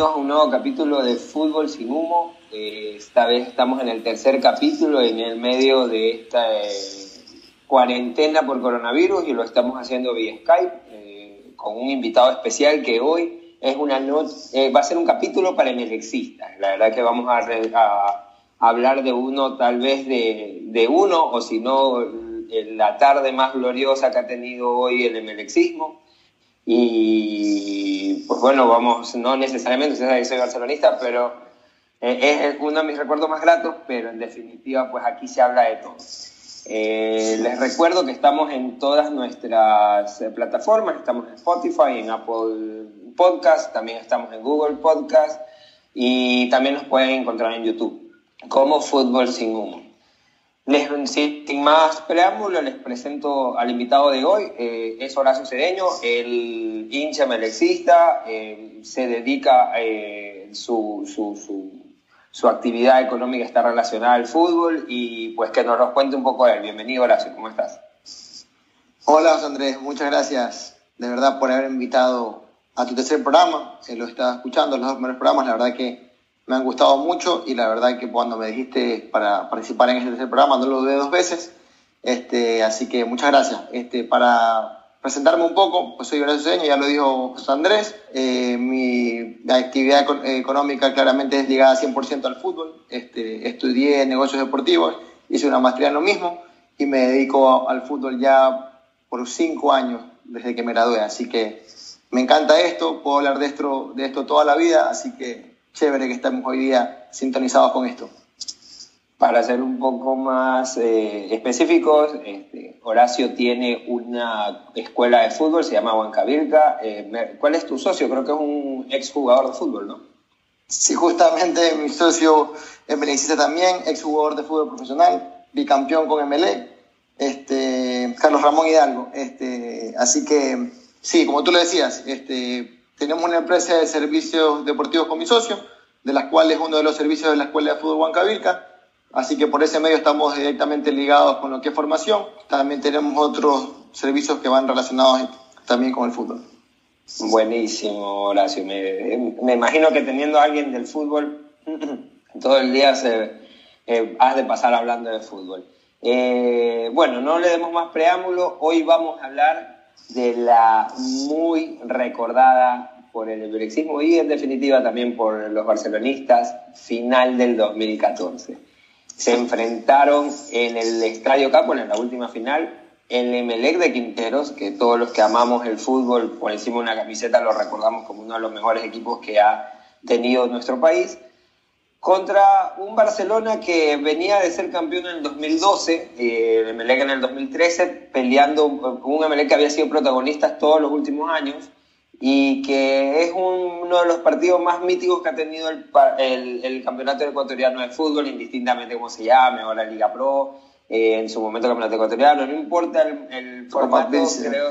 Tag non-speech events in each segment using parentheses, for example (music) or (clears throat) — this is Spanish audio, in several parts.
bienvenidos a un nuevo capítulo de Fútbol sin Humo. Eh, esta vez estamos en el tercer capítulo en el medio de esta eh, cuarentena por coronavirus y lo estamos haciendo vía Skype eh, con un invitado especial que hoy es una va a ser un capítulo para emelexistas. La verdad que vamos a, a hablar de uno, tal vez de, de uno, o si no, la tarde más gloriosa que ha tenido hoy el emelexismo. Y pues bueno, vamos, no necesariamente, usted que soy barcelonista, pero eh, es uno de mis recuerdos más gratos, pero en definitiva, pues aquí se habla de todo. Eh, les recuerdo que estamos en todas nuestras eh, plataformas, estamos en Spotify, en Apple Podcast, también estamos en Google Podcast y también nos pueden encontrar en YouTube como Fútbol Sin Humo. Les, sin más preámbulo, les presento al invitado de hoy. Eh, es Horacio Cedeño, el hincha melexista, eh, se dedica, eh, su, su, su, actividad económica está relacionada al fútbol y pues que nos cuente un poco él. Bienvenido Horacio, ¿cómo estás? Hola Andrés, muchas gracias de verdad por haber invitado a tu tercer programa. lo estaba escuchando, los dos primeros programas, la verdad que me han gustado mucho y la verdad que cuando me dijiste para participar en este programa no lo dudé dos veces. Este, así que muchas gracias. Este, para presentarme un poco, pues soy Horacio Seño, ya lo dijo José Andrés. Eh, mi actividad económica claramente es ligada 100% al fútbol. Este, estudié negocios deportivos, hice una maestría en lo mismo y me dedico al fútbol ya por cinco años desde que me gradué. Así que me encanta esto, puedo hablar de esto, de esto toda la vida, así que chévere que estemos hoy día sintonizados con esto. Para ser un poco más eh, específicos, este, Horacio tiene una escuela de fútbol, se llama Huancavilca. Eh, ¿Cuál es tu socio? Creo que es un exjugador de fútbol, ¿no? Sí, justamente mi socio es beneficia también, exjugador de fútbol profesional, bicampeón con MLE, este, Carlos Ramón Hidalgo. Este, así que, sí, como tú le decías, este, tenemos una empresa de servicios deportivos con mi socio, de las cuales uno de los servicios de la Escuela de Fútbol Huancavilca. Así que por ese medio estamos directamente ligados con lo que es formación. También tenemos otros servicios que van relacionados también con el fútbol. Buenísimo, Horacio. Me, imagino que teniendo a alguien del fútbol, (clears throat) todo el día se, eh, has de pasar hablando de fútbol. Eh, bueno, no le demos más preámbulo. Hoy vamos a hablar de la muy recordada por el brexismo y en definitiva también por los barcelonistas final del 2014. Se enfrentaron en el Estadio Capo en la última final el Emelec de Quinteros, que todos los que amamos el fútbol por encima de una camiseta lo recordamos como uno de los mejores equipos que ha tenido nuestro país contra un Barcelona que venía de ser campeón en el 2012, eh, el Emelec en el 2013, peleando un Emelec que había sido protagonista todos los últimos años y que es uno de los partidos más míticos que ha tenido el, el, campeonato ecuatoriano de fútbol, indistintamente cómo se llame, o la Liga Pro, eh, en su momento el campeonato ecuatoriano, no importa el, formato, creo,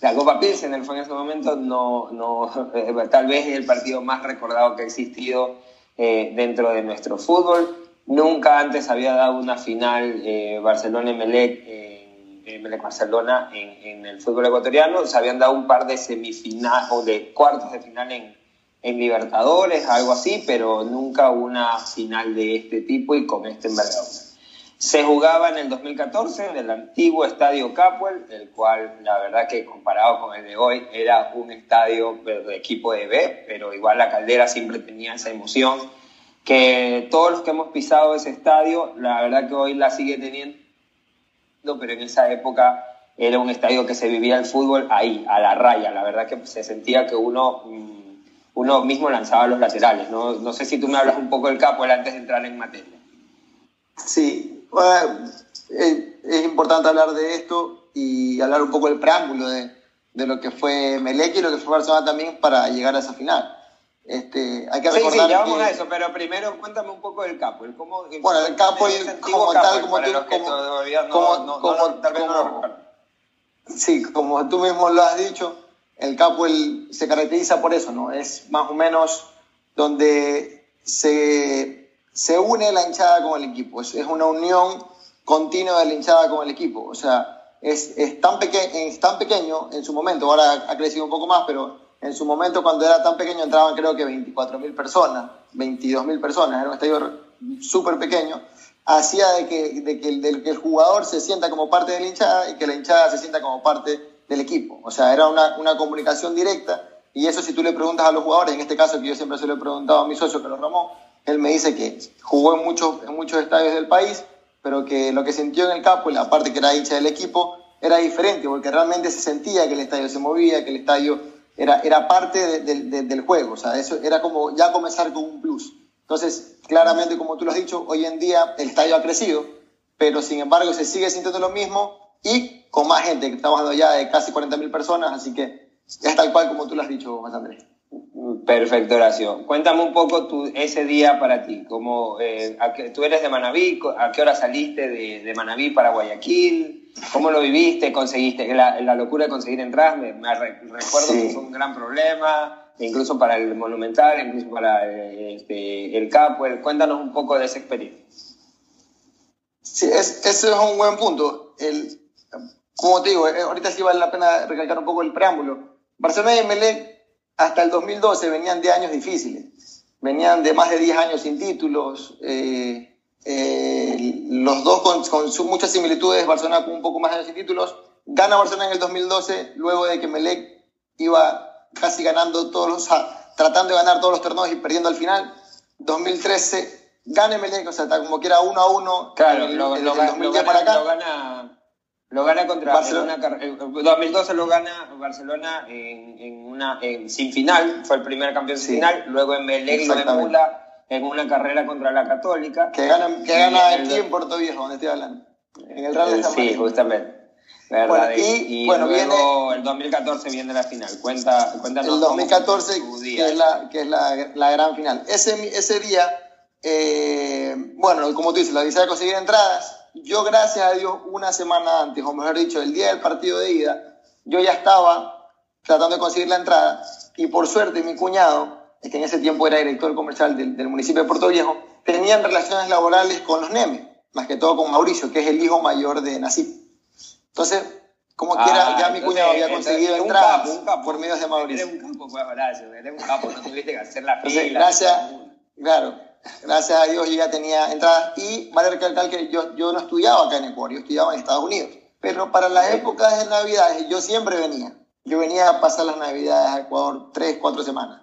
la Copa Pilsen fue en ese momento, no, no, (laughs) tal vez es el partido más recordado que ha existido eh, dentro de nuestro fútbol. Nunca antes había dado una final eh, Barcelona-Emelec, eh, barcelona en, el fútbol ecuatoriano. Se habían dado un par de semifinales o de cuartos de final en, en Libertadores, algo así, pero nunca una final de este tipo y con este envergadura. Se jugaba en el 2014 en el antiguo Estadio Capuel, el cual la verdad que comparado con el de hoy era un estadio de equipo de B, pero igual la caldera siempre tenía esa emoción que todos los que hemos pisado ese estadio, la verdad que hoy la sigue teniendo, pero en esa época era un estadio que se vivía el fútbol ahí, a la raya, la verdad que se sentía que uno, mm, uno mismo lanzaba los laterales, ¿no? No sé si tú me hablas un poco del Capuel antes de entrar en materia. Sí, es importante hablar de esto y hablar un poco del preámbulo de, de lo que fue Melec y lo que fue Barcelona también para llegar a esa final. Este, hay que recordar sí, sí, ya vamos a eso, pero primero cuéntame un poco del capo. El cómo, bueno, el capo, como tal, como tú, como, como, Sí, como tú mismo lo has dicho, el capo el, se caracteriza por eso, ¿no? Es más o menos donde se se une la hinchada con el equipo. Es, es una unión continua de la hinchada con el equipo. O sea, es, es, tan, peque es tan pequeño en su momento, ahora ha crecido un poco más, pero En su momento, cuando era tan pequeño, entraban creo que 24 mil personas, 22 mil personas, era un estadio súper pequeño, hacía de que, de que, de que el jugador se sienta como parte de la hinchada y que la hinchada se sienta como parte del equipo. O sea, era una, una comunicación directa y eso si tú le preguntas a los jugadores, en este caso que yo siempre se lo he preguntado a mi socio, lo Ramón, él me dice que jugó en muchos, en muchos estadios del país, pero que lo que sintió en el campo, y la parte que era hincha del equipo, era diferente, porque realmente se sentía que el estadio se movía, que el estadio era, era parte del juego, o sea, eso era como ya comenzar con un plus. Entonces, claramente, como tú lo has dicho, hoy en día el estadio ha crecido, pero sin embargo se sigue sintiendo lo mismo y con más gente, que estamos hablando ya de casi 40.000 personas, así que es tal cual como tú lo has dicho, Juan Andrés. Perfecto, Horacio. Cuéntame un poco tu, ese día para ti. Cómo, eh, tú eres de Manabí, ¿a qué hora saliste de, de, Manabí para Guayaquil? ¿Cómo lo viviste? ¿Conseguiste la, la locura de conseguir entradas? Me, recuerdo que fue un gran problema incluso para el Monumental, incluso para este, el Capo. Cuéntanos un poco de esa experiencia. Sí, es, ese es un buen punto. El, como te digo, eh, ahorita sí vale la pena recalcar un poco el preámbulo. Barcelona y Melec hasta el 2012 venían de años difíciles. Venían de más de 10 años sin títulos. Eh, eh, los dos con, con muchas similitudes, Barcelona con un poco más de títulos. Gana Barcelona en el 2012, luego de que Melec iba casi ganando todos los, tratando de ganar todos los torneos y perdiendo al final. 2013 gana Melec, o sea, está como que era uno a uno. Claro, lo, lo, gana, para acá. lo, gana, lo gana contra Barcelona. En 2012 lo gana Barcelona en, en una en, sin final, fue el primer campeón sin final. Luego en Melec lo emula en una carrera contra la Católica. Que gana, que gana aquí en Puerto Viejo, donde estoy hablando. En el Real de Sí, justamente. Bueno, y, bueno, viene, el 2014 viene la final. Cuenta, cuéntanos. El 2014, que es, la, que es la, la gran final. Ese, ese día, eh, bueno, como tú dices, la visa de conseguir entradas. Yo, gracias a Dios, una semana antes, o mejor dicho, el día del partido de ida, yo ya estaba tratando de conseguir la entrada. Y por suerte, mi cuñado, que en ese tiempo era director comercial del, del municipio de Puerto Viejo, tenían relaciones laborales con los Nemes, más que todo con Mauricio, que es el hijo mayor de Nasip. Entonces, como quiera, ya mi cuñado había conseguido entrar por medios de Mauricio. Eres un capo, pues, Horacio, eres un capo, no tuviste que hacer la fila. gracias, claro, gracias a Dios yo ya tenía entradas y vale recalcar que yo, yo no estudiaba acá en Ecuador, yo estudiaba en Estados Unidos. Pero para las épocas de Navidades yo siempre venía. Yo venía a pasar las Navidades a Ecuador tres, cuatro semanas.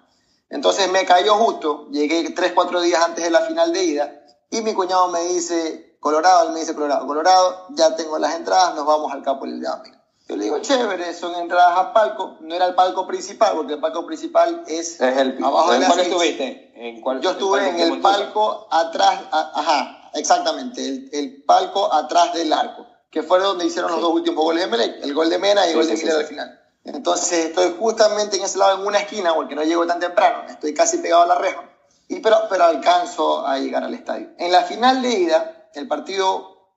Entonces me cayó justo, llegué tres, cuatro días antes de la final de ida y mi cuñado me dice, Colorado, él me dice Colorado, Colorado, ya tengo las entradas, nos vamos al Capo del Diamante. Yo le digo, chévere, son entradas a palco, no era el palco principal, porque el palco principal es, es el abajo de la cuál estuviste? ¿En cuál, Yo estuve en el palco atrás, ajá, exactamente, el, el, palco atrás del arco, que fue donde hicieron los dos últimos goles de Melec, el gol de Mena y el gol de Miller al final. Entonces estoy justamente en ese lado, en una esquina, porque no llego tan temprano, estoy casi pegado a la reja, y, pero, pero alcanzo a llegar al estadio. En la final de ida, el partido,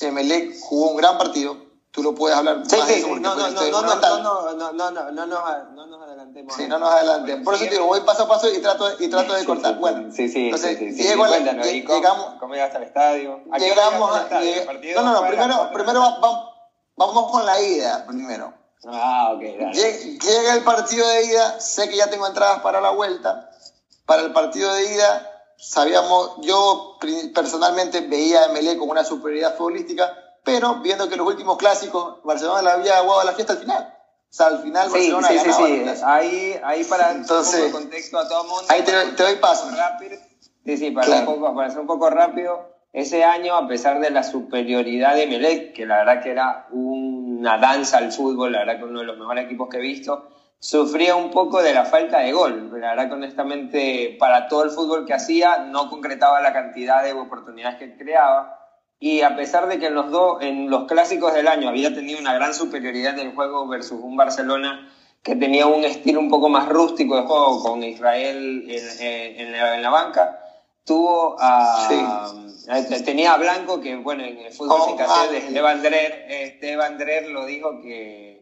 Emelec jugó un gran partido. Tú lo puedes hablar sí, más sí, no, no, no, no, no, no, no, no, no, no, no nos adelantemos. Sí, no nos adelantemos. Por eso te digo, voy paso a paso y trato, y trato de cortar. Bueno, sí, sí, entonces, sí, sí, llego cuéntanos, llegamos, ¿cómo llegaste al estadio? llegamos al estadio? no, no, no, primero, primero vamos, vamos con la ida, primero. Ah, ok, dale. Llega el partido de ida, sé que ya tengo entradas para la vuelta. Para el partido de ida sabíamos, yo personalmente veía a Melé con una superioridad futbolística, pero viendo que los últimos clásicos Barcelona le había aguado la fiesta al final. O sea, al final Barcelona sí, sí, sí, sí. Ahí, ahí para Entonces, un poco contexto a todo el mundo. Ahí te, te doy paso. Rápido. Sí, sí, para, un poco, para ser un poco rápido. Ese año, a pesar de la superioridad de Melec, que la verdad que era una danza al fútbol, la verdad que uno de los mejores equipos que he visto, sufría un poco de la falta de gol. La verdad que honestamente para todo el fútbol que hacía no concretaba la cantidad de oportunidades que creaba. Y a pesar de que en los, dos, en los clásicos del año había tenido una gran superioridad del juego versus un Barcelona que tenía un estilo un poco más rústico de juego con Israel en, en, la, banca, tuvo a... Tenía a Blanco, que bueno, en el fútbol sin de Esteban Drer, Esteban Drer lo dijo que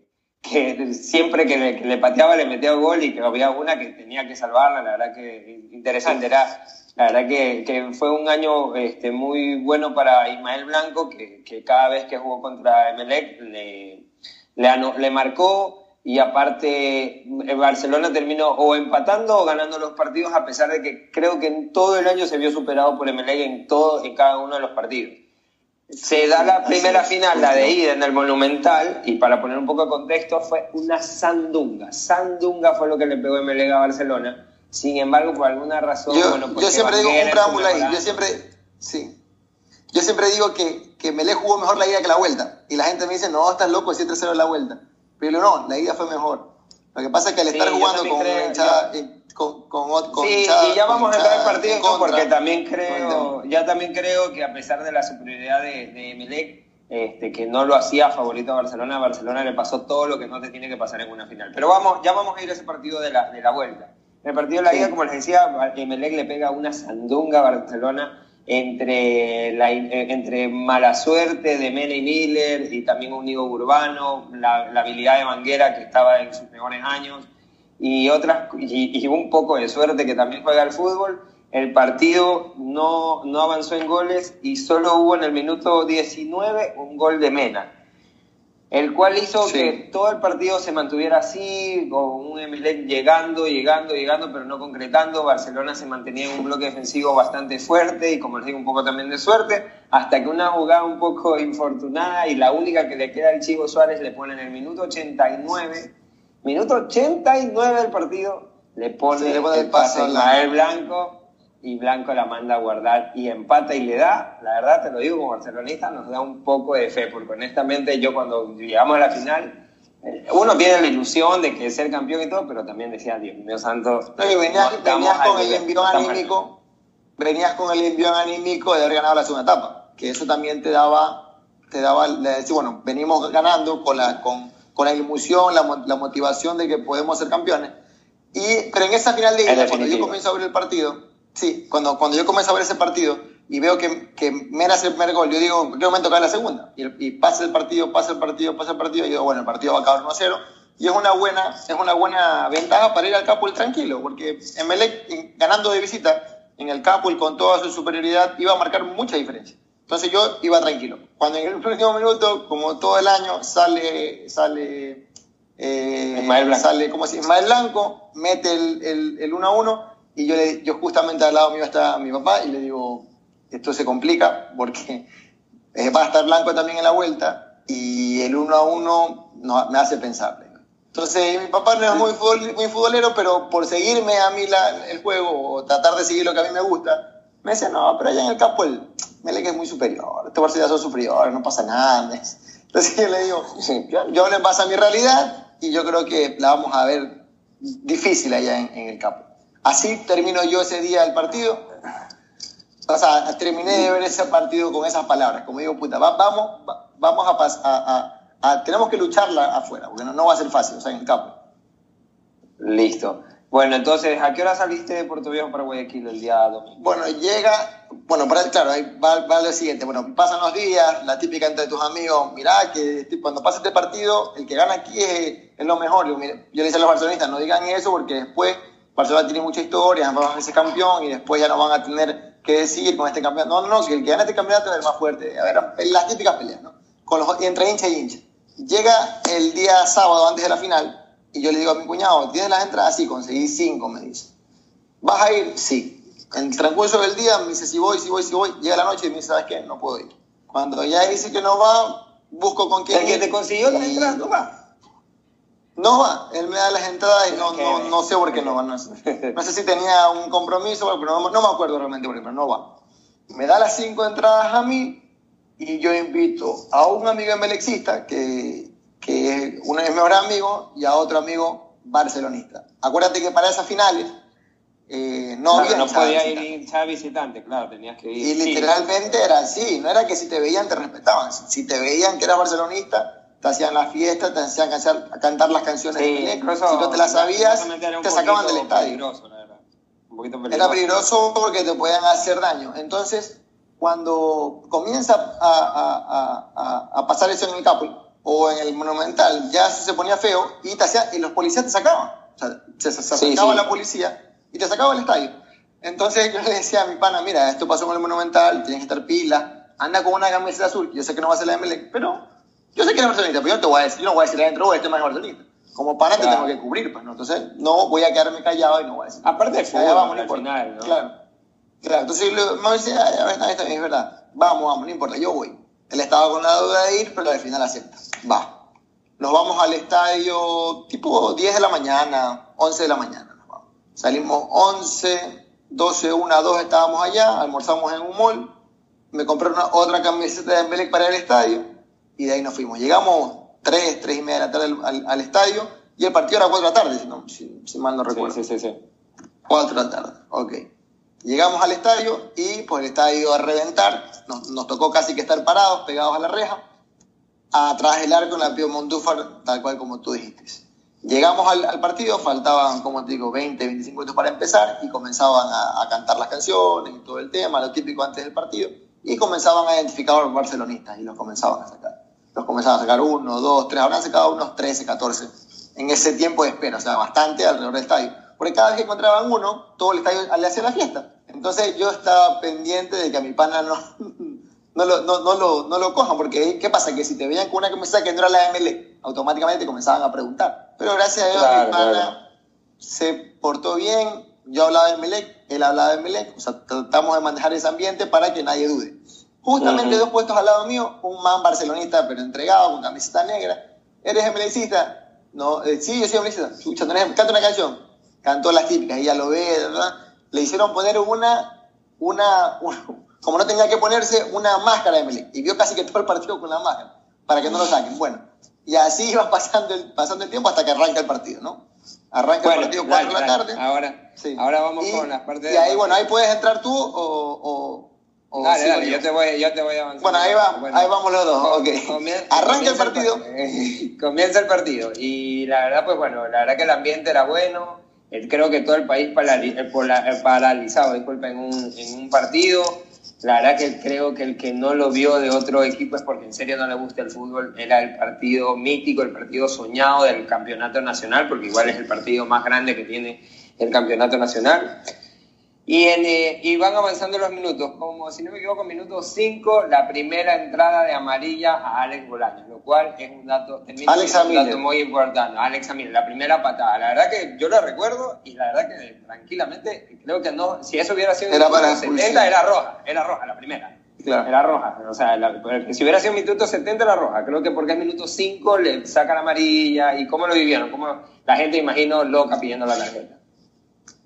que siempre que le, pateaba le metía gol y que había una que tenía que salvarla, la verdad que interesante, era, la verdad que, que fue un año este, muy bueno para Ismael Blanco, que, que cada vez que jugó contra Emelec le, le, le marcó y aparte Barcelona terminó o empatando o ganando los partidos a pesar de que creo que en todo el año se vio superado por MLE en todo en cada uno de los partidos. Se da la primera final, la de ida en el Monumental, y para poner un poco de contexto, fue una sandunga. Sandunga fue lo que le pegó MLE a Barcelona. Sin embargo, por alguna razón. Yo, bueno, yo siempre digo un preámbulo ahí. Yo siempre, sí. Yo siempre digo que, que Melé jugó mejor la ida que la vuelta. Y la gente me dice, no, estás loco, 7-0 la vuelta. Pero no, la ida fue mejor. Lo que pasa es que al estar jugando con una hinchada. Con, con, con, sí, y ya vamos a entrar al partido porque también creo, ya también creo que a pesar de la superioridad de, de Emelec, este, que no lo hacía favorito a Barcelona, a Barcelona le pasó todo lo que no te tiene que pasar en una final. Pero vamos, ya vamos a ir a ese partido de la, de la vuelta. En el partido de la ida, como les decía, Emelec le pega una sandunga a Barcelona entre, la, entre mala suerte de Mene y Miller y también un Nigo Urbano, la, habilidad de Manguera que estaba en sus mejores años y, otras, y, un poco de suerte que también juega el fútbol. El partido no, no avanzó en goles y solo hubo en el minuto 19 un gol de Mena el cual hizo que todo el partido se mantuviera así, con un Emelec llegando, llegando, llegando, pero no concretando. Barcelona se mantenía en un bloque defensivo bastante fuerte y, como les digo, un poco también de suerte, hasta que una jugada un poco infortunada y la única que le queda al Chivo Suárez le pone en el minuto 89, minuto 89 del partido, le pone, el pase a Blanco y Blanco la manda a guardar y empata y le da, la verdad te lo digo como barcelonista, nos da un poco de fe, porque honestamente yo cuando llegamos a la final, eh, uno tiene la ilusión de que ser campeón y todo, pero también decía, Dios mío santo. venías, con el envión anímico, venías con el envión anímico de haber ganado la segunda etapa, que eso también te daba, te daba, decir, bueno, venimos ganando con la, con, con la ilusión, la, la motivación de que podemos ser campeones. Y, pero en esa final de ida, cuando yo comienzo a ver el partido, Sí, cuando, cuando yo comienzo a ver ese partido y veo que, que Mena hace el primer gol, yo digo, ¿qué momento cae la segunda? Y, y, pasa el partido, pasa el partido, pasa el partido, y digo, bueno, el partido va a acabar 1 0. Y es una buena, es una buena ventaja para ir al Capul tranquilo, porque Emelec, ganando de visita, en el Capul con toda su superioridad, iba a marcar mucha diferencia. Entonces yo iba tranquilo. Cuando en el último minuto, como todo el año, sale, sale, eh, sale, ¿cómo se Ismael Blanco, mete el, el, 1 a 1 y yo, le, yo justamente al lado mío está mi papá y le digo, esto se complica porque eh, va a estar blanco también en la vuelta y el uno a uno no, me hace pensar. Entonces mi papá no es muy, muy futbolero, pero por seguirme a mí la, el juego o tratar de seguir lo que a mí me gusta, me dice, no, pero allá en el campo el que es muy superior, este Barcelona son superior, no pasa nada. Entonces yo le digo, yo, yo le pasa mi realidad y yo creo que la vamos a ver difícil allá en, en el campo. Así termino yo ese día el partido. O sea, terminé de ver ese partido con esas palabras. Como digo, puta, vamos, vamos a, a, Tenemos que lucharla afuera, porque no, no va a ser fácil, o sea, en el campo. Listo. Bueno, entonces, ¿a qué hora saliste de Puerto Viejo para Guayaquil el día domingo? Bueno, llega, bueno, claro, ahí va, va, lo siguiente, bueno, pasan los días, la típica entre tus amigos, mirá que cuando pasa este partido, el que gana aquí es, es lo mejor. Yo, yo le dije a los barcelonistas, no digan eso porque después Barcelona tiene mucha historia, va a ser campeón y después ya no van a tener que decir con este campeón. No, no, no, si el que gana este campeonato es el más fuerte. A ver, las típicas peleas, ¿no? Con los, entre hincha y hincha. Llega el día sábado antes de la final y yo le digo a mi cuñado, ¿tienes las entradas? Sí, conseguí cinco, me dice. ¿Vas a ir? Sí. En el transcurso del día me dice, si voy, si voy, si voy. Llega la noche y me dice, ¿sabes qué? No puedo ir. Cuando ya dice que no va, busco con quién. ¿El que te consiguió las entradas no va? No va, él me da las entradas y no, no, no sé por qué no va. No sé, no sé si tenía un compromiso, pero no, no me acuerdo realmente por qué, pero no va. Me da las cinco entradas a mí y yo invito a un amigo emelexista, que, que es uno de mis mejores amigos, y a otro amigo barcelonista. Acuérdate que para esas finales eh, no había No podía ir visitante, claro, tenías que ir. Y literalmente era así, no era que si te veían te respetaban, si te veían que eras barcelonista te hacían la fiesta, te hacían cantar las canciones sí, de Si no te las sabías, te sacaban del estadio. Era peligroso porque te podían hacer daño. Entonces, cuando comienza a, a, a, pasar eso en el Capul o en el Monumental, ya se ponía feo y, te hacía, y los policías te sacaban. O sea, se, se sacaba la policía y te sacaba el estadio. Entonces yo le decía a mi pana, mira, esto pasó con el Monumental, tienes que estar pila, anda con una camiseta azul, yo sé que no va a ser la MLE, pero yo sé que eres barcelonista, pero yo no te voy a decir, yo no voy a decir adentro, oh, este más barcelonista. como pana te tengo que cubrir, pues, ¿no? Entonces, no voy a quedarme callado y no voy a decir. Aparte de fútbol, vamos, al final, ¿no? Claro. Claro, entonces me dice, a ver, está es verdad. Vamos, vamos, no importa, yo voy. Él estaba con la duda de ir, pero al final acepta. Va. Nos vamos al estadio tipo 10 de la mañana, 11 de la mañana. Nos vamos. Salimos 11, 12, 1, 2 estábamos allá, almorzamos en un mall. Me compré una, otra camiseta de Mbelec para el estadio y de ahí nos fuimos. Llegamos 3, 3 y media de la tarde al, estadio y el partido era 4 de la tarde, si, si, mal no recuerdo. Sí, sí, sí. 4 de la tarde, ok. Llegamos al estadio y pues el estadio a reventar, nos, nos, tocó casi que estar parados, pegados a la reja, atrás del arco en la Pío Montúfar, tal cual como tú dijiste. Llegamos al, al, partido, faltaban, como te digo, 20, 25 minutos para empezar y comenzaban a, a, cantar las canciones y todo el tema, lo típico antes del partido, y comenzaban a identificar a los barcelonistas y los comenzaban a sacar. Los comenzaban a sacar uno, dos, tres, habrán sacado unos 13, 14 en ese tiempo de espera, o sea, bastante alrededor del estadio porque cada vez que encontraban uno, todo el estadio le hacía la fiesta. Entonces yo estaba pendiente de que a mi pana no, (laughs) no, lo, no, no, lo, no lo cojan, porque ¿qué pasa? Que si te veían con una camiseta que no era la ML, automáticamente comenzaban a preguntar. Pero gracias a Dios mi pana se portó bien, yo hablaba de Melec, él hablaba de Melec, o sea, tratamos de manejar ese ambiente para que nadie dude. Justamente dos puestos al lado mío, un man barcelonista pero entregado, con camiseta negra. ¿Eres MLCista? No, eh, sí, yo soy MLCista. Escucha, canta una canción cantó las típicas, ella lo ve, ¿verdad? Le hicieron poner una, una, como no tenía que ponerse, una máscara de Melec. Y vio casi que todo el partido con la máscara, para que no lo saquen. Bueno, y así iba pasando el, pasando el tiempo hasta que arranca el partido, ¿no? Arranca el partido 4 de la tarde. Ahora, sí. ahora vamos con las partes Y ahí, bueno, ahí puedes entrar tú o... o, dale, dale, yo te, voy, yo te voy avanzando. Bueno, ahí, va, ahí vamos los dos, ok. Arranca el partido. (laughs) comienza el partido. Y la verdad, pues bueno, la verdad que el ambiente era bueno creo que todo el país eh, paralizado, disculpa, en un, en un partido. La verdad que creo que el que no lo vio de otro equipo es porque en serio no le gusta el fútbol. Era el partido mítico, el partido soñado del campeonato nacional, porque igual es el partido más grande que tiene el campeonato nacional. Y, en, eh, y van avanzando los minutos, como si no me equivoco, minuto 5, la primera entrada de amarilla a Alex Bolaños, lo cual es un dato, Alex un dato muy importante. Alex Amir, la primera patada. La verdad que yo la recuerdo y la verdad que tranquilamente creo que no, si eso hubiera sido era para 70, era roja, era roja la primera. Era roja, o sea, si hubiera sido minuto 70 era roja, creo que porque es minuto 5 le saca la amarilla y cómo lo vivieron, cómo la gente imagino loca pidiendo la tarjeta.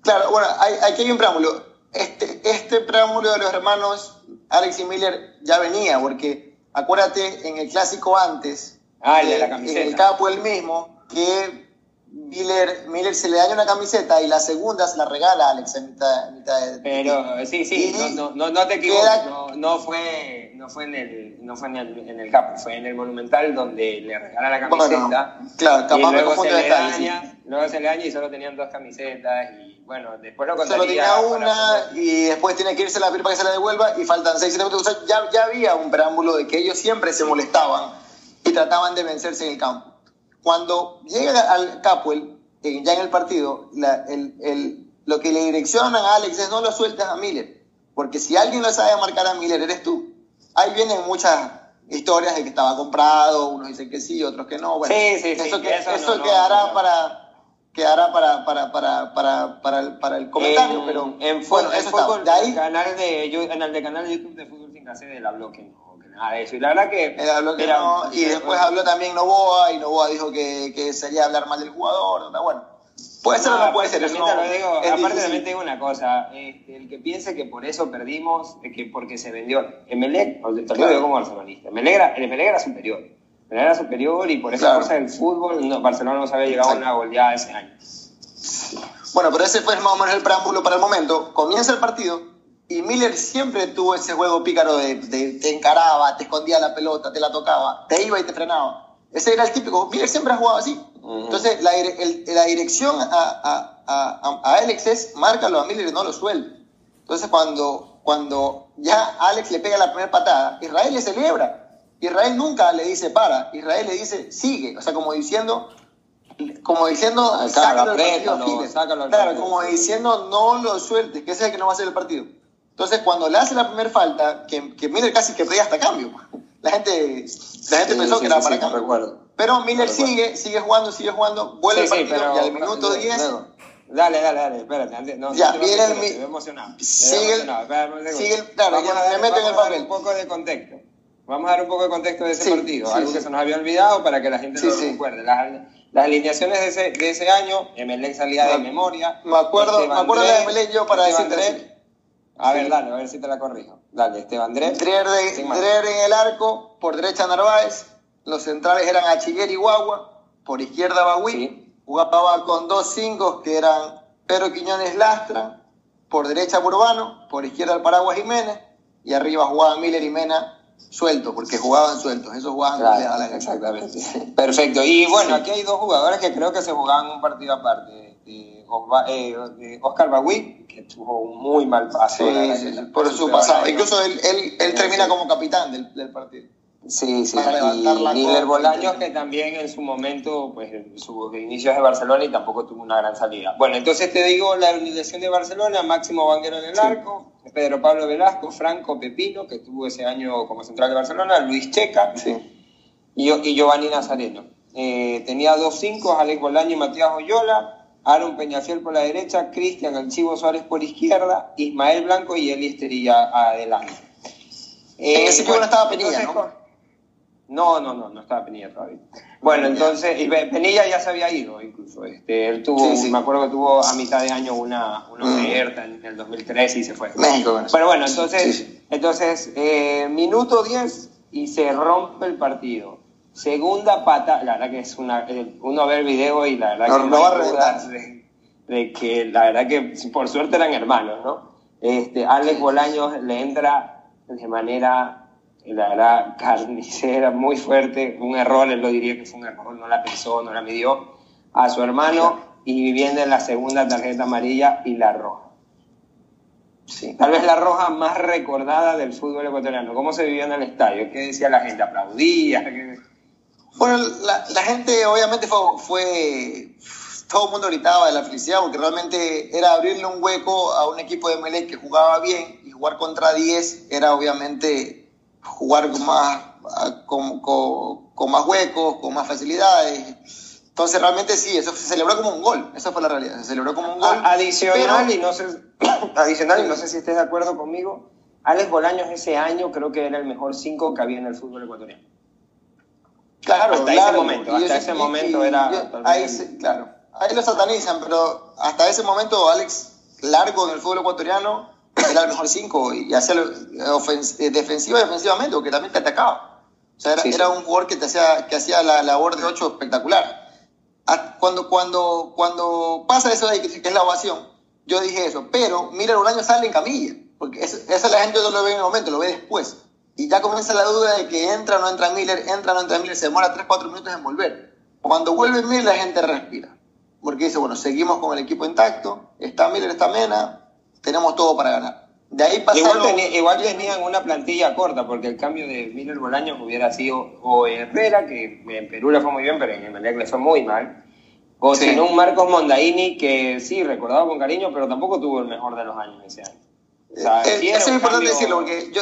Claro, bueno, aquí hay un preámbulo. Este, este preámbulo de los hermanos Alex y Miller ya venía, porque acuérdate en el clásico antes, ah, el de la camiseta. en el capo el mismo, que Miller, Miller se le daña una camiseta y la segunda se la regala a Alex en mitad, de... Pero sí, sí, no, no, no, te equivoques, no, no, fue, no fue, en, el, no fue en, el, en el capo, fue en el Monumental donde le regala la camiseta. claro, capaz y luego se, le daña, luego se le daña y solo tenían dos camisetas y bueno, después lo contaría. Solo tenía una y después tiene que irse la piel para que se la devuelva y faltan 6 minutos. O sea, ya, ya había un preámbulo de que ellos siempre se molestaban y trataban de vencerse en el campo. Cuando llega al Capuel, ya en el partido, la, el, el, lo que le direccionan a Alex es no lo sueltes a Miller, porque si alguien lo sabe marcar a Miller, eres tú. Ahí vienen muchas historias de que estaba comprado, unos dicen que sí, otros que no. Bueno, sí, sí, eso, sí, que, eso, quedará para quedará para, para, para, para, para, el, para el comentario, en, pero en, bueno, eso fue de ahí, canal de, yo, en el de canal de YouTube de Fútbol Sin Cassette él habló que no, que nada de eso. Y la verdad que... Él habló que no, y después habló también Novoa, y Novoa dijo que, que sería hablar mal del jugador, bueno. Puede ser o no puede ser. Eso no, lo digo, aparte también tengo una cosa, este, el que piense que por eso perdimos, que porque se vendió, Emelec, te lo digo como barcelonista, Emelec era, el Emelec era superior era superior y por esa cosa del fútbol no, Barcelona no se había llegado a una goleada ese año. Bueno, pero ese fue más o menos el preámbulo para el momento. Comienza el partido y Miller siempre tuvo ese juego pícaro de, te encaraba, te escondía la pelota, te la tocaba, te iba y te frenaba. Ese era el típico. Miller siempre ha jugado así. Entonces, la, la dirección a, a, a, a, Alex es márcalo a Miller y no lo suelte. Entonces, cuando, cuando ya Alex le pega la primera patada, Israel le celebra Israel nunca le dice para, Israel le dice sigue, o sea, como diciendo, como diciendo, ah, sácalo, sácalo, sácalo claro, como diciendo no lo sueltes, que ese es el que no va a hacer el partido. Entonces, cuando le hace la primera falta, que, que Miller casi que pedía hasta cambio, la gente, la gente pensó que era para cambio. Recuerdo. Pero Miller sigue, sigue jugando, sigue jugando, vuelve el partido y al minuto 10... Dale, dale, dale, espérate. No, ya, viene el... Estoy emocionado. Sigue, sigue claro, me meto en el papel. Un poco de contexto. Vamos a dar un poco de contexto de ese partido, algo que se nos había olvidado para que la gente lo recuerde. Las, las, alineaciones de ese, de ese año, Emelec salía de memoria. Me acuerdo, me acuerdo de Emelec yo para decirte. A ver, dale, a ver si te la corrijo. Dale, Esteban Dre. Dreher, en el arco, por derecha Narváez, los centrales eran Achiller y Guagua, por izquierda Bagui, jugaba con dos cinco que eran Pedro Quiñones Lastra, por derecha Burbano, por izquierda el Paraguas Jiménez, y arriba jugaban Miller y Mena sueltos, porque jugaban sueltos, esos jugaban claro, Exactamente. Perfecto. Y bueno, aquí hay dos jugadores que creo que se jugaban un partido aparte. Eh, Oscar Bagui, que tuvo un muy mal paso. por su pasado. Incluso él, él, él termina como capitán del, del partido. Sí, sí, y Miller Bolaños que también en su momento, pues en sus inicios de Barcelona y tampoco tuvo una gran salida. Bueno, entonces te digo la organización de Barcelona, Máximo Banguero en el arco, Pedro Pablo Velasco, Franco Pepino, que estuvo ese año como central de Barcelona, Luis Checa y, y, Giovanni Nazareno. Eh, tenía dos cinco, Alex Bolaño y Matías Oyola, Aaron Peñafiel por la derecha, Cristian Alchivo Suárez por izquierda, Ismael Blanco y Eli Esterilla adelante. en ese bueno, estaba Penilla, ¿no? No, no, no, no estaba Penilla todavía. Bueno, entonces, y Penilla ya se había ido incluso. Este, él tuvo, me acuerdo que tuvo a mitad de año una, una mm. en el 2003 y se fue. México, Pero bueno, entonces, entonces eh, minuto 10 y se rompe el partido. Segunda pata, la verdad que es una, eh, uno ve el video y la verdad que no, va de, de, que la verdad que por suerte eran hermanos, ¿no? Este, Alex Bolaños le entra de manera la verdad, carnicera, muy fuerte, un error, él lo diría que fue un error, no la pensó, no la midió, a su hermano y viene en la segunda tarjeta amarilla y la roja. Sí, tal vez la roja más recordada del fútbol ecuatoriano. ¿Cómo se vivió en el estadio? ¿Qué decía la gente? ¿Aplaudía? Bueno, la, gente obviamente fue, fue, todo el mundo gritaba de la felicidad porque realmente era abrirle un hueco a un equipo de Melec que jugaba bien y jugar contra 10 era obviamente jugar con más, con, con, más huecos, con más facilidades. Entonces realmente sí, eso se celebró como un gol, esa fue la realidad, se celebró como un gol. Adicional, y no sé, (coughs) adicional, y no sé si estés de acuerdo conmigo, Alex Bolaños ese año creo que era el mejor 5 que había en el fútbol ecuatoriano. Claro, hasta ese momento, hasta ese momento era... ahí, claro, ahí lo satanizan, pero hasta ese momento Alex largo en el fútbol ecuatoriano era el mejor 5 y hacía eh, defensiva y ofensivamente, porque también te atacaba. O sea, era, un jugador que, te hacía, que hacía la labor de 8 espectacular. Cuando, cuando, cuando pasa eso de que, es la ovación, yo dije eso, pero mira, un año sale en camilla, porque esa la gente no lo ve en el momento, lo ve después. Y ya comienza la duda de que entra o no entra Miller, entra o no entra Miller, se demora 3-4 minutos en volver. Cuando vuelve Miller, la gente respira. Porque dice, bueno, seguimos con el equipo intacto, está Miller, está Mena, tenemos todo para ganar. De ahí pasaron... igual, tenían una plantilla corta, porque el cambio de Miller Bolaños hubiera sido o Herrera, que en Perú le fue muy bien, pero en Emelec le fue muy mal, o sí. un Marcos Mondaini, que sí, recordado con cariño, pero tampoco tuvo el mejor de los años ese año. O sea, eh, es importante decirlo, porque yo,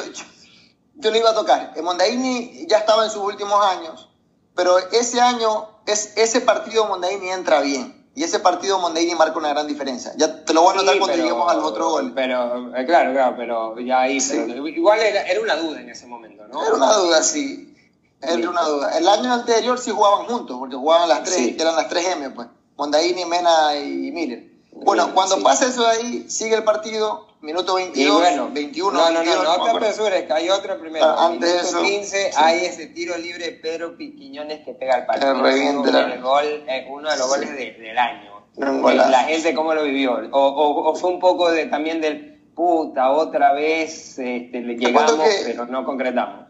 yo, le iba a tocar. Mondaini ya estaba en sus últimos años, pero ese año, es, ese partido Mondaini entra bien. Y ese partido Mondaini marca una gran diferencia. Ya te lo voy a notar cuando lleguemos al otro gol. Pero, eh, claro, claro, pero ya ahí. igual era, era, una duda en ese momento, ¿no? Era una duda, sí. Era una duda. El año anterior sí jugaban juntos, porque jugaban las tres, que eran las tres M, pues. Mondaini, Mena y Miller. Bueno, cuando pasa eso de ahí, sigue el partido, minuto 22, bueno, 21. No, no, no, no, te apresures, que hay otro primero. Ah, antes minuto eso, 15, hay ese tiro libre de Pedro Piquiñones que pega el partido. El gol, eh, uno de los goles del año. la gente cómo lo vivió. O, o, o, fue un poco de, también del puta, otra vez este, le llegamos, pero no concretamos.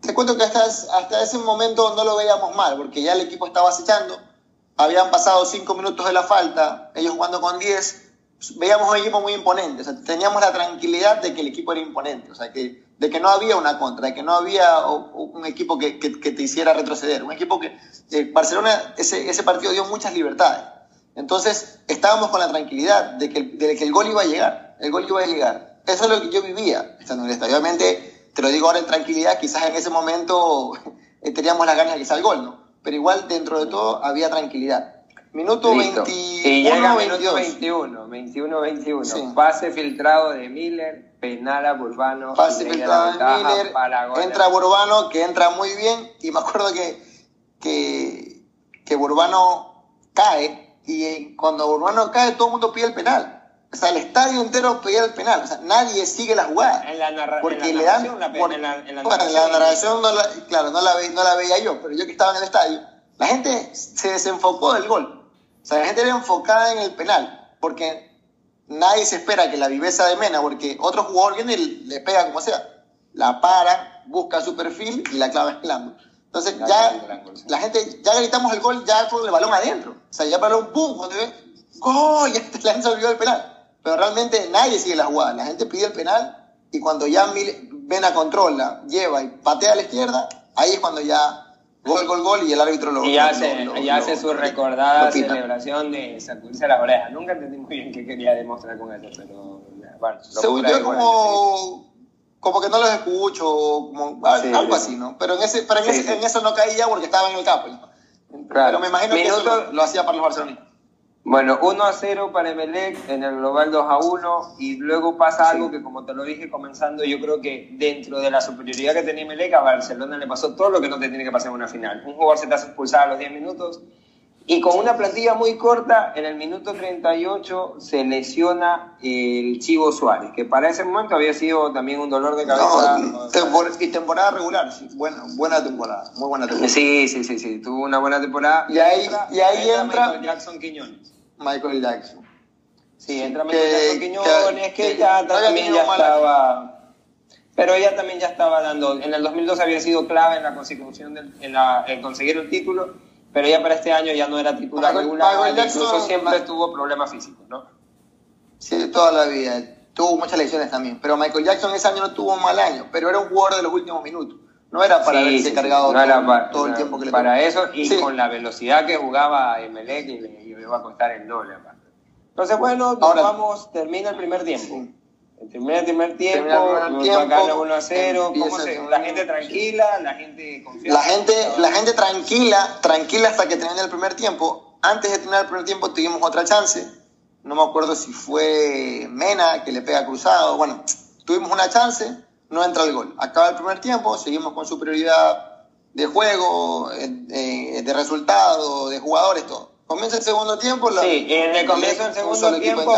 Te cuento que hasta, hasta ese momento no lo veíamos mal, porque ya el equipo estaba acechando habían pasado cinco minutos de la falta, ellos jugando con 10, veíamos un equipo muy imponente, teníamos la tranquilidad de que el equipo era imponente, o sea, de que no había una contra, de que no había un equipo que, te hiciera retroceder, un equipo que eh, Barcelona, ese, partido dio muchas libertades. Entonces, estábamos con la tranquilidad de que, el gol iba a llegar, el gol iba a llegar. Eso es lo que yo vivía estando en el estadio. Obviamente, te lo digo ahora en tranquilidad, quizás en ese momento (laughs) teníamos la ganas de que el gol, ¿no? Pero igual dentro de todo había tranquilidad. Minuto Listo. 21, Y llega minuto 22. 21, 21-21. Sí. Pase filtrado de Miller, penal a Burbano. Pase filtrado de Miller, para gol. entra Burbano, que entra muy bien, y me acuerdo que, que, que Burbano cae, y cuando Burbano cae todo el mundo pide el penal. O sea, el estadio entero pedía el penal. O sea, nadie sigue la jugada. En la, narra Porque en la le dan. narración, por- en la, en la bueno, en la narración no la, claro, no la, ve- no la veía yo, pero yo que estaba en el estadio, la gente se desenfocó del gol. O sea, la gente era enfocada en el penal, porque nadie se espera que la viveza de Mena, porque otro jugador viene y le pega como sea. La para, busca su perfil y la clava en el ángulo. Entonces ya el sí. la gente, ya gritamos el gol ya con el balón adentro. O sea, ya para un boom, cuando ve, ¡gol! (laughs) Ya la gente se olvidó del penal. Pero realmente nadie sigue la jugada. La gente pide el penal y cuando ya Mena controla, lleva y patea a la izquierda, ahí es cuando ya gol, gol, gol y el árbitro lo Y ya hace, lo- y lo- hace su lo- recordada celebración de sacudirse las orejas. Nunca entendí muy bien qué quería demostrar con eso, pero bueno. Según yo, como, como que no los escucho, como, Sí, algo sí. así, ¿no? Pero, en, ese, pero en, Sí, ese- sí. en eso no caía porque estaba en el campo. Claro. Pero me imagino que eso Minuto- lo, lo hacía para los barcelonistas. Bueno, 1 a 0 para Emelec, en el global 2 a 1, y luego pasa algo que, como te lo dije comenzando, yo creo que dentro de la superioridad que tenía Emelec, a Barcelona le pasó todo lo que no te tiene que pasar en una final. Un jugador se te hace expulsar a los 10 minutos, y con una plantilla muy corta, en el minuto 38 se lesiona el Chivo Suárez, que para ese momento había sido también un dolor de cabeza. No, tempor- y temporada regular, sí. Buena, buena temporada, muy buena temporada. Sí, sí, sí, sí, tuvo una buena temporada. Y ahí- y ahí entra- Michael Jackson Quiñones. Michael Jackson. Sí, entra Michael Jackson Quiñones, que, ya que también ya estaba... Pero ella también ya estaba dando... En el 2002 había sido clave en la consecución del, en, la, en conseguir el título, pero ya para este año ya no era titular Michael- regular, Michael Jackson- incluso siempre tuvo problemas físicos, ¿no? Sí, toda la vida. Tuvo muchas lesiones también. Pero Michael Jackson ese año no tuvo un mal año, pero era un jugador de los últimos minutos. No era para Sí, verse sí, cargado No todo, para, todo el tiempo que le para eso y Sí. con la velocidad que jugaba Emelec y le iba a costar el doble aparte. Entonces, bueno, Ahora- vamos, termina el primer tiempo. El primer tiempo, primer nos tiempo, gana 1 a 0, ¿cómo se, la gente tranquila, la gente confiada. La gente, la gente tranquila, tranquila hasta que termine el primer tiempo. Antes de terminar el primer tiempo tuvimos otra chance. No me acuerdo si fue Mena que le pega cruzado. Bueno, tuvimos una chance, no entra el gol. Acaba el primer tiempo, seguimos con superioridad de juego, eh, eh, de resultado, de jugadores, todo. Comienza el segundo tiempo. la- Sí, en el comienzo del un segundo en tiempo,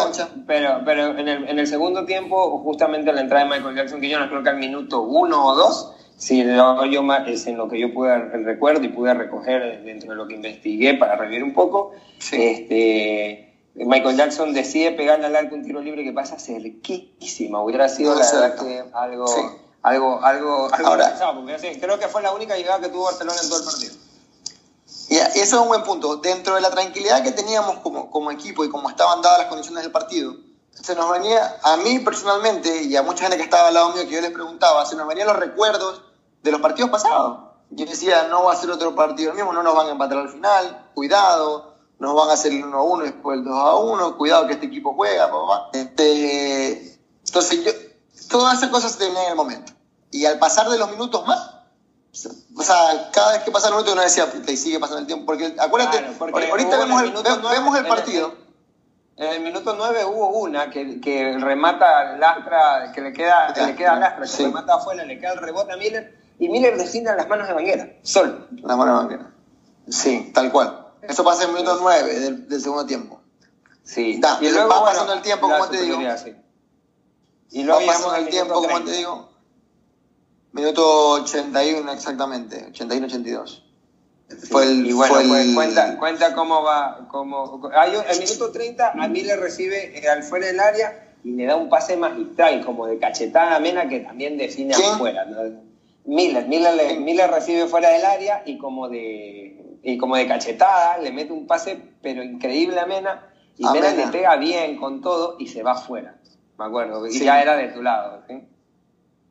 pero, pero en, el, en el segundo tiempo, justamente la entrada de Michael Jackson Quiñones, creo que al minuto uno o dos, si lo, yo, es en lo que yo pude recuerdo y pude recoger dentro de lo que investigué para revivir un poco, Sí. este, Michael Jackson decide pegarle al arco un tiro libre que pasa cerquísima. Hubiera sido la verdad que algo, Sí. algo, algo, algo Ahora- pensado, porque sí, creo que fue la única llegada que tuvo Barcelona en todo el partido. Y eso es un buen punto. Dentro de la tranquilidad que teníamos como, como equipo y como estaban dadas las condiciones del partido, se nos venía, a mí personalmente y a mucha gente que estaba al lado mío que yo les preguntaba, se nos venían los recuerdos de los partidos pasados. Yo decía, no va a ser otro partido el mismo, no nos van a empatar al final, cuidado, nos van a hacer el 1 a 1 después el 2 a 1, cuidado que este equipo juega, papá. Este, entonces yo, todas esas cosas se tenían en el momento. Y al pasar de los minutos más, o sea, cada vez que pasa el minuto uno decía, puta, y sigue pasando el tiempo. Porque acuérdate, Claro, porque ahorita vemos el el, minuto ve- nueve, vemos el en el- partido. En el minuto 9 hubo una que, que remata Lastra, que le queda, que le queda Lastra, que Sí. remata afuera, le queda el rebote a Miller, y Miller define en las manos de Banguera, solo. La mano banquera. Sí, tal cual. Eso pasa en el minuto 9 del, del segundo tiempo. Sí. Da, va pasando el tiempo, la como te digo. sí. Y Va luego llegamos pasando el tiempo, como te 30. digo. Minuto 81 exactamente, 81-82. Fue el, y bueno, fue el- pues cuenta, cuenta cómo va. Cómo, hay un- el minuto 30, a Miller recibe eh, al fuera del área y le da un pase magistral, como de cachetada a Mena, que también define afuera. ¿no? Miller, Miller, le- Miller recibe fuera del área y como de y como de cachetada le mete un pase, pero increíble a Mena, y A Mena, Mena. le pega bien con todo y se va afuera. Me acuerdo, y Sí. ya era de tu lado. ¿sí?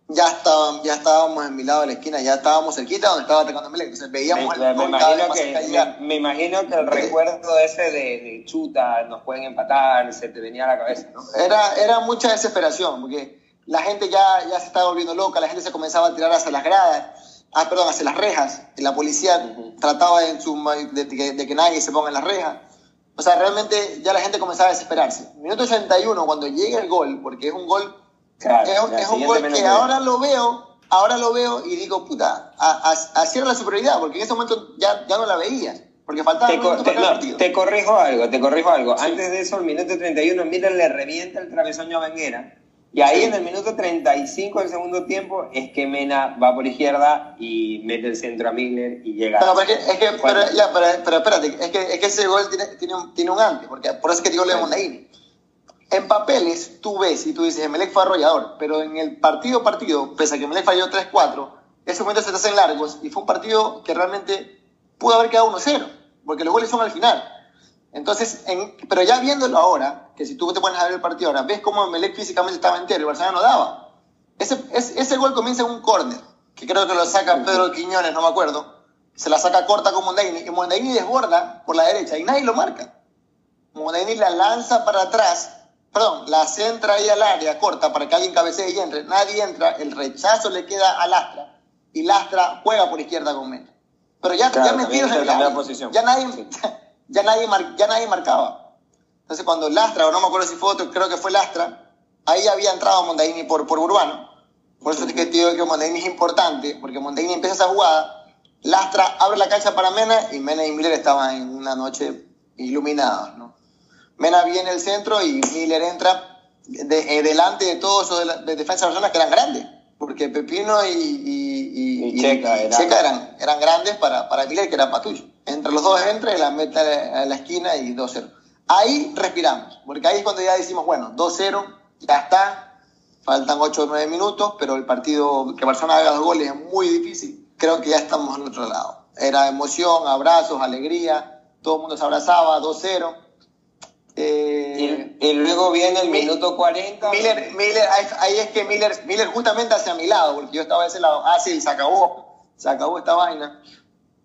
Ya, estaban, ya estábamos en mi lado de la esquina, ya estábamos cerquita donde estaba atacando Melec. Entonces veíamos me, el me imagino de que, me, me imagino que el recuerdo ese de, de chuta, nos pueden empatar, se te venía a la cabeza, ¿no? Era, era mucha desesperación, porque la gente ya, ya se estaba volviendo loca, la gente se comenzaba a tirar hacia las gradas. ah, perdón, hacia las rejas. La policía trataba en su, de, de, que nadie se ponga en las rejas. O sea, realmente ya la gente comenzaba a desesperarse. Minuto 81, cuando llega el gol, porque es un gol, es, un gol que ahora lo veo, ahora lo veo y digo, puta, así era la superioridad, porque en ese momento ya, ya no la veías. Porque faltaba te, te, te corrijo algo, te corrijo algo. Antes de eso, el minuto 31, Miller le revienta el travesaño a Vanguera y ahí en el minuto 35 del segundo tiempo es que Mena va por izquierda y mete el centro a Miller y llega. Pero, es que, es que pero, ya, pero, pero, espérate, es que, es que ese gol tiene, tiene, un, tiene un antes, porque por eso es que digo de Mondaini. En papeles tú ves y tú dices, Emelec fue arrollador, pero en el partido partido, pese a que Emelec falló 3-4, ese momento se te hacen largos y fue un partido que realmente pudo haber quedado 1-0, porque los goles son al final. Entonces, en, pero ya viéndolo ahora, que si tú te pones a ver el partido ahora, ves cómo Melec físicamente estaba entero y Barcelona no daba. Ese, ese, gol comienza en un córner, que creo que lo saca Pedro Quiñones, no me acuerdo. Se la saca corta con Mondaini, y Mondaini desborda por la derecha y nadie lo marca. Mondaini la lanza para atrás, perdón, la centra ahí al área corta para que alguien cabecee y entre. Nadie entra, el rechazo le queda a Lastra y Lastra juega por izquierda con Mena. Pero ya, ya metidos en la posición. Ya nadie, (laughs) ya nadie, ya nadie marcaba. Entonces cuando Lastra, o no me acuerdo si fue otro, creo que fue Lastra, ahí había entrado Mondaini por, por Urbano. Por eso es que te digo que Mondaini es importante, porque Mondaini empieza esa jugada, Lastra abre la cancha para Mena y Mena y Miller estaban en una noche iluminados. ¿no? Mena viene el centro y Miller entra de, eh, delante de todos esos de, defensa de personas que eran grandes, porque Pepino y, y, Checa, eran, eran, grandes para, para Miller, que era Patullo. Entre los dos entra y la mete a la esquina y 2-0. Ahí respiramos, porque ahí es cuando ya decimos, bueno, 2-0, ya está, faltan 8 o 9 minutos, pero el partido que Barcelona haga dos goles es muy difícil. Creo que ya estamos al otro lado. Era emoción, abrazos, alegría, todo el mundo se abrazaba, 2-0. Eh, y, luego viene el minuto 40. Miller, Miller, ahí es que Miller, Miller justamente hacia mi lado, porque yo estaba a ese lado. Ah, sí, se acabó, se acabó esta vaina.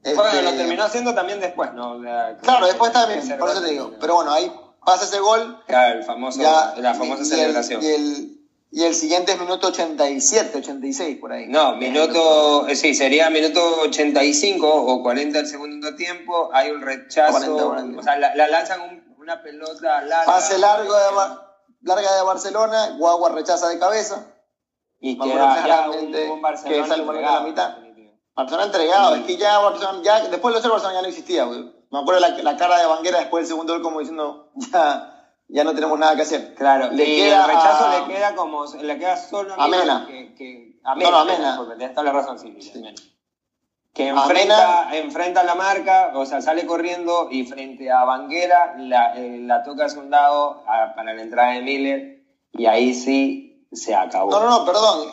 Bueno, lo este, terminó haciendo también después, ¿no? claro, después también, por eso te digo. Pero bueno, ahí pasa ese gol. Claro, el famoso, la famosa celebración. y, el, y el siguiente es minuto 87, 86, por ahí. No, minuto, eh, sí, sería minuto 85 o 40 el segundo tiempo. Hay un rechazo. O sea, la, lanzan una pelota larga. Pase largo de, larga de Barcelona, Guagua rechaza de cabeza. Y queda ya un, un Barcelona que sale la mitad. Barcelona entregado, es que ya Barcelona, ya, después de los Barcelona ya no existía, Me acuerdo la, la cara de Banguera después del segundo gol como diciendo, (laughs) ya, ya no tenemos nada que hacer. Claro, le queda, el rechazo le queda como, le queda solo a Mena. Que, que, a Mena, no, a Mena. Porque tienes toda la razón, sí, sí. Que enfrenta, enfrenta la marca, o sea, sale corriendo y frente a Banguera la, eh, la toca a un lado para la entrada de Miller y ahí sí se acabó. No, no, no, perdón.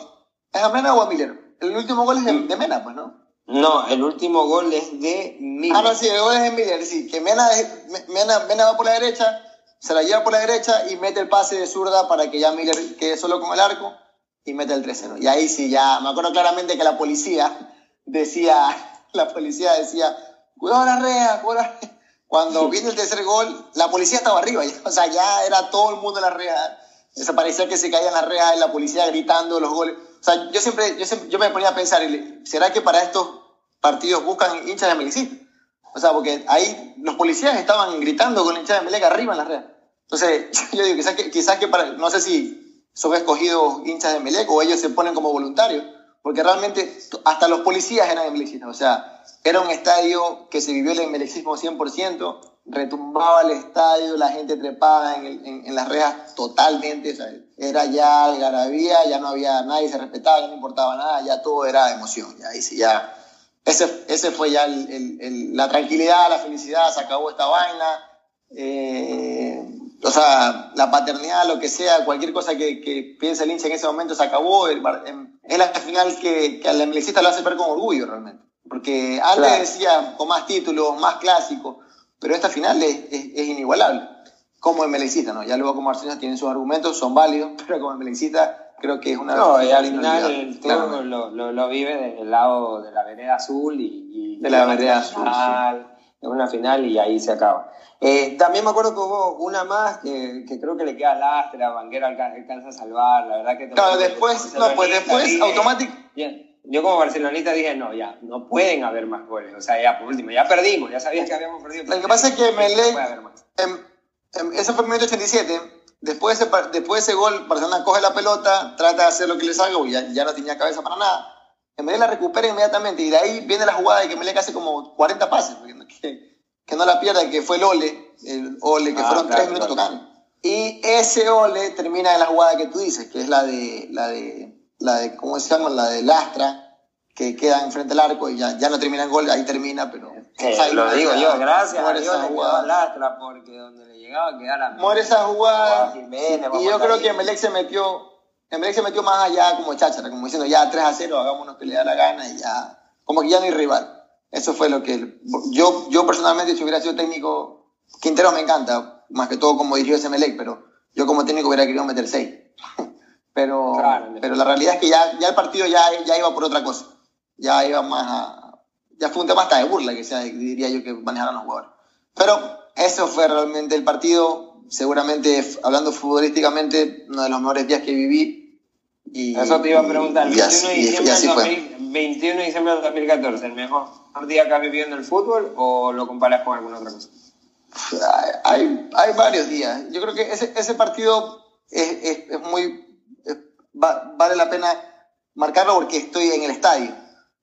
¿Es a Mena o a Miller? El último gol es de, Mena, pues, ¿no? No, el último gol es de Miller. Ah, no, sí, el gol es de Miller, sí. Que Mena, Mena, Mena va por la derecha, se la lleva por la derecha y mete el pase de zurda para que ya Miller quede solo con el arco y mete el 3-0. Y ahí sí, ya me acuerdo claramente que la policía decía, (laughs) la policía decía, cuidado la rea, cuidado Cuando viene el tercer gol, la policía estaba arriba, (laughs) o sea, ya era todo el mundo en la rea. Se parecía que se caían las rejas y la policía gritando los goles. O sea, yo siempre, yo yo me ponía a pensar, ¿será que para estos partidos buscan hinchas de Melecita? O sea, porque ahí los policías estaban gritando con hinchas de Melec arriba en las redes. Entonces, (laughs) yo digo, quizás que, quizás que para, no sé si son escogidos hinchas de Melec o ellos se ponen como voluntarios, porque realmente hasta los policías eran emelecistas. O sea, era un estadio que se vivió el emelecismo 100%, retumbaba el estadio, la gente trepaba en, en, las rejas totalmente, era ya algarabía, ya no había nadie, se respetaba, ya no importaba nada, ya todo era emoción, ya, y ya, ese, ese fue ya el, la tranquilidad, la felicidad, se acabó esta vaina, eh, o sea, la paternidad, lo que sea, cualquier cosa que, que piense el hincha en ese momento se acabó, es la final que, que al emlecista lo hace ver con orgullo realmente, porque antes decía con más títulos, más clásicos, pero esta final es, es, inigualable. Como el Melecita, ¿no? Ya luego como Arsenal tienen sus argumentos, son válidos, (laughs) pero como el Melecita creo que es una... No, y al final todo lo, lo, lo, vive desde el lado de la vereda azul y... de la vereda azul, Es una final y ahí se acaba. Eh, también me acuerdo que hubo una más que, que creo que le queda lastre, a Banguera alcanza a salvar, la verdad que... Claro, después, no, pues después automáticamente yo como barcelonista dije, no, ya, no pueden haber más goles. O sea, ya por último, ya perdimos, ya sabías que habíamos perdido. Lo que pasa es que Melec, ese fue el minuto 87, después de, ese, después de ese gol, Barcelona coge la pelota, trata de hacer lo que le salga, ya, ya no tenía cabeza para nada. Melec la recupera inmediatamente. Y de ahí viene la jugada de que Melec hace como 40 pases, que, que no la pierda, que fue el Ole, el Ole, que ah, fueron 3 minutos tocando. Y ese Ole termina en la jugada que tú dices, que es la de, la de la de, ¿cómo se llama? La de Lastra, que queda enfrente del arco y ya, ya no termina en gol, ahí termina, pero... lo digo yo, gracias a Dios le Lastra, porque donde le llegaba a quedar a... Muere esa jugada, y yo creo que Melec se metió, Melec se metió más allá como cháchara, como diciendo ya 3 a 0, hagámonos que le da la gana y ya, como que ya no hay rival. Eso fue lo que... Yo, yo personalmente, si hubiera sido técnico, Quintero me encanta, más que todo como dirigió ese Melec, pero yo como técnico hubiera querido meter 6. (laughs) Pero, pero la realidad es que ya, ya el partido ya, ya iba por otra cosa. Ya iba más a, Ya fue un tema hasta de burla, que sea, diría yo, que manejaron los jugadores. Pero eso fue realmente el partido. Seguramente, hablando futbolísticamente, uno de los mejores días que viví. Y, eso te iba a preguntar. 21, de diciembre 21 de diciembre de 2014, ¿el mejor día que has vivido en el fútbol o lo comparas con alguna otra cosa? Hay, hay varios días. Yo creo que ese, ese partido es, es, es muy vale la pena marcarlo porque estoy en el estadio.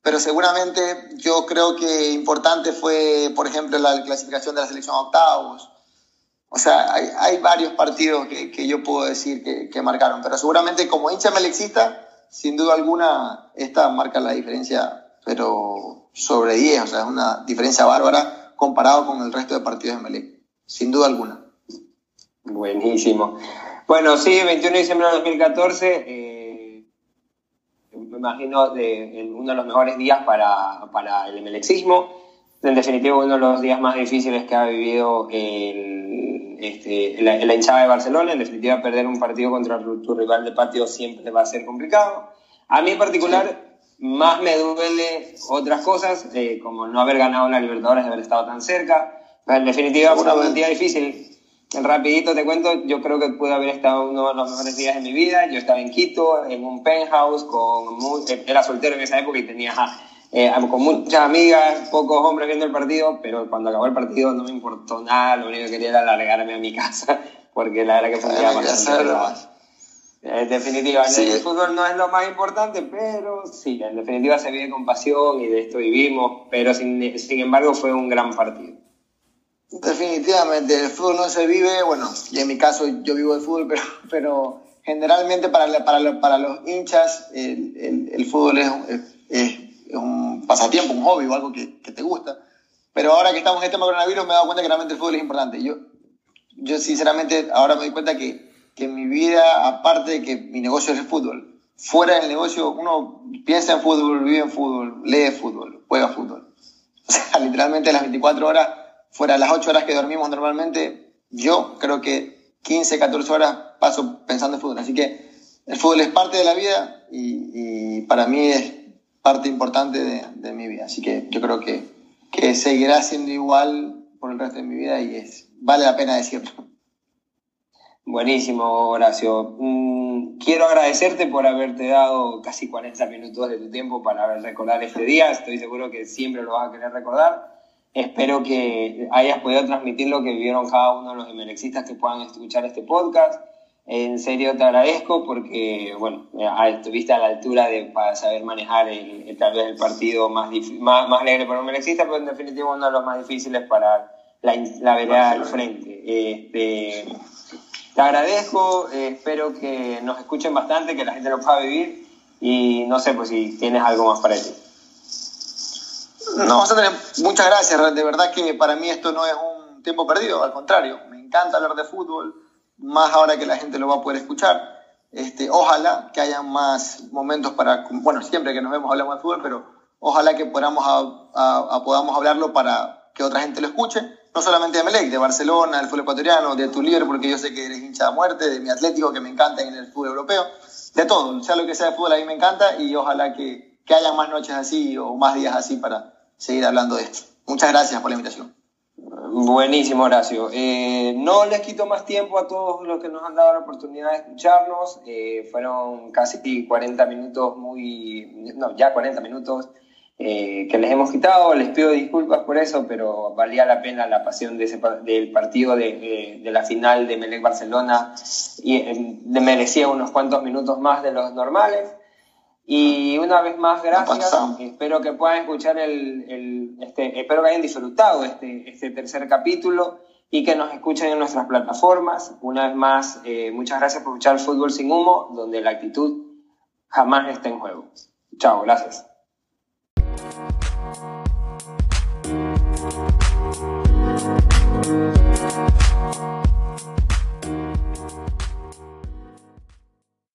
Pero seguramente yo creo que importante fue, por ejemplo, la clasificación de la selección a octavos. O sea, hay, varios partidos que, que, yo puedo decir que, que, marcaron. Pero seguramente como hincha melexista, sin duda alguna, esta marca la diferencia, pero sobre 10. O sea, es una diferencia bárbara comparado con el resto de partidos de Melec. Sin duda alguna. Buenísimo. Bueno, sí, 21 de diciembre de 2014, eh, me imagino de, uno de los mejores días para, para el melexismo. En definitiva, uno de los días más difíciles que ha vivido el, este, la, la, hinchada de Barcelona. En definitiva, perder un partido contra tu rival de patio siempre va a ser complicado. A mí en particular, más me duele otras cosas, eh, como no haber ganado la Libertadores, de haber estado tan cerca. En definitiva, fue un día difícil Rapidito te cuento, yo creo que pude haber estado uno de los mejores días de mi vida. Yo estaba en Quito, en un penthouse, con era soltero en esa época y tenía eh, con muchas amigas, pocos hombres viendo el partido, pero cuando acabó el partido no me importó nada, lo único que quería era largarme a mi (laughs) casa, porque la verdad que fue un día bastante En definitiva, el fútbol no es lo más importante, pero sí, en definitiva se vive con pasión y de esto vivimos, pero sin, sin embargo fue un gran partido. Definitivamente, el fútbol no se vive, bueno, y en mi caso yo vivo de fútbol, (laughs) pero, pero generalmente para, para, para los hinchas el, el, el fútbol es, es, es, un pasatiempo, un hobby o algo que, te gusta. Pero ahora que estamos en este tema coronavirus me he dado cuenta que realmente el fútbol es importante. Yo, yo sinceramente ahora me doy cuenta que, que mi vida, aparte de que mi negocio es el fútbol, fuera del negocio uno piensa en fútbol, vive en fútbol, lee fútbol, juega fútbol. (laughs) O sea, literalmente las 24 horas fuera de las 8 horas que dormimos normalmente, yo creo que 15, 14 horas paso pensando en fútbol. Así que el fútbol es parte de la vida y para mí es parte importante de, mi vida. Así que yo creo que, que seguirá siendo igual por el resto de mi vida y es, vale la pena decirlo. Buenísimo, Horacio. Mm, quiero agradecerte por haberte dado casi 40 minutos de tu tiempo para recordar este día. Estoy seguro que siempre lo vas a querer recordar. Espero que hayas podido transmitir lo que vivieron cada uno de los emelexistas que puedan escuchar este podcast. En serio te agradezco porque, bueno, estuviste a la altura de para saber manejar el, tal vez el partido más, más, más alegre para un emelexista, pero en definitiva uno de los más difíciles para la, la vereda al frente. Este, te agradezco, eh, espero que nos escuchen bastante, que la gente lo pueda vivir y no sé pues si tienes algo más para decir. No, muchas gracias. De verdad que para mí esto no es un tiempo perdido, al contrario, me encanta hablar de fútbol, más ahora que la gente lo va a poder escuchar. Este, ojalá que haya más momentos para, bueno, siempre que nos vemos hablamos de fútbol, pero ojalá que podamos, a, a, podamos hablarlo para que otra gente lo escuche, no solamente de Melec, de Barcelona, del fútbol ecuatoriano, de tu líder, porque yo sé que eres hincha de muerte, de mi Atlético, que me encanta en el fútbol europeo, de todo, sea lo que sea de fútbol, a mí me encanta y ojalá que, que haya más noches así o más días así para, seguir hablando de esto. Muchas gracias por la invitación. Buenísimo, Horacio. Eh, no les quito más tiempo a todos los que nos han dado la oportunidad de escucharnos. Eh, fueron casi 40 minutos, muy. No, ya 40 minutos eh, que les hemos quitado. Les pido disculpas por eso, pero valía la pena la pasión de ese, del partido de, de, la final de Melec Barcelona y merecía unos cuantos minutos más de los normales. Y una vez más, gracias. Espero que puedan escuchar el, el este, espero que hayan disfrutado este, este tercer capítulo y que nos escuchen en nuestras plataformas. Una vez más, eh, muchas gracias por escuchar Fútbol sin Humo, donde la actitud jamás está en juego. Chao, gracias.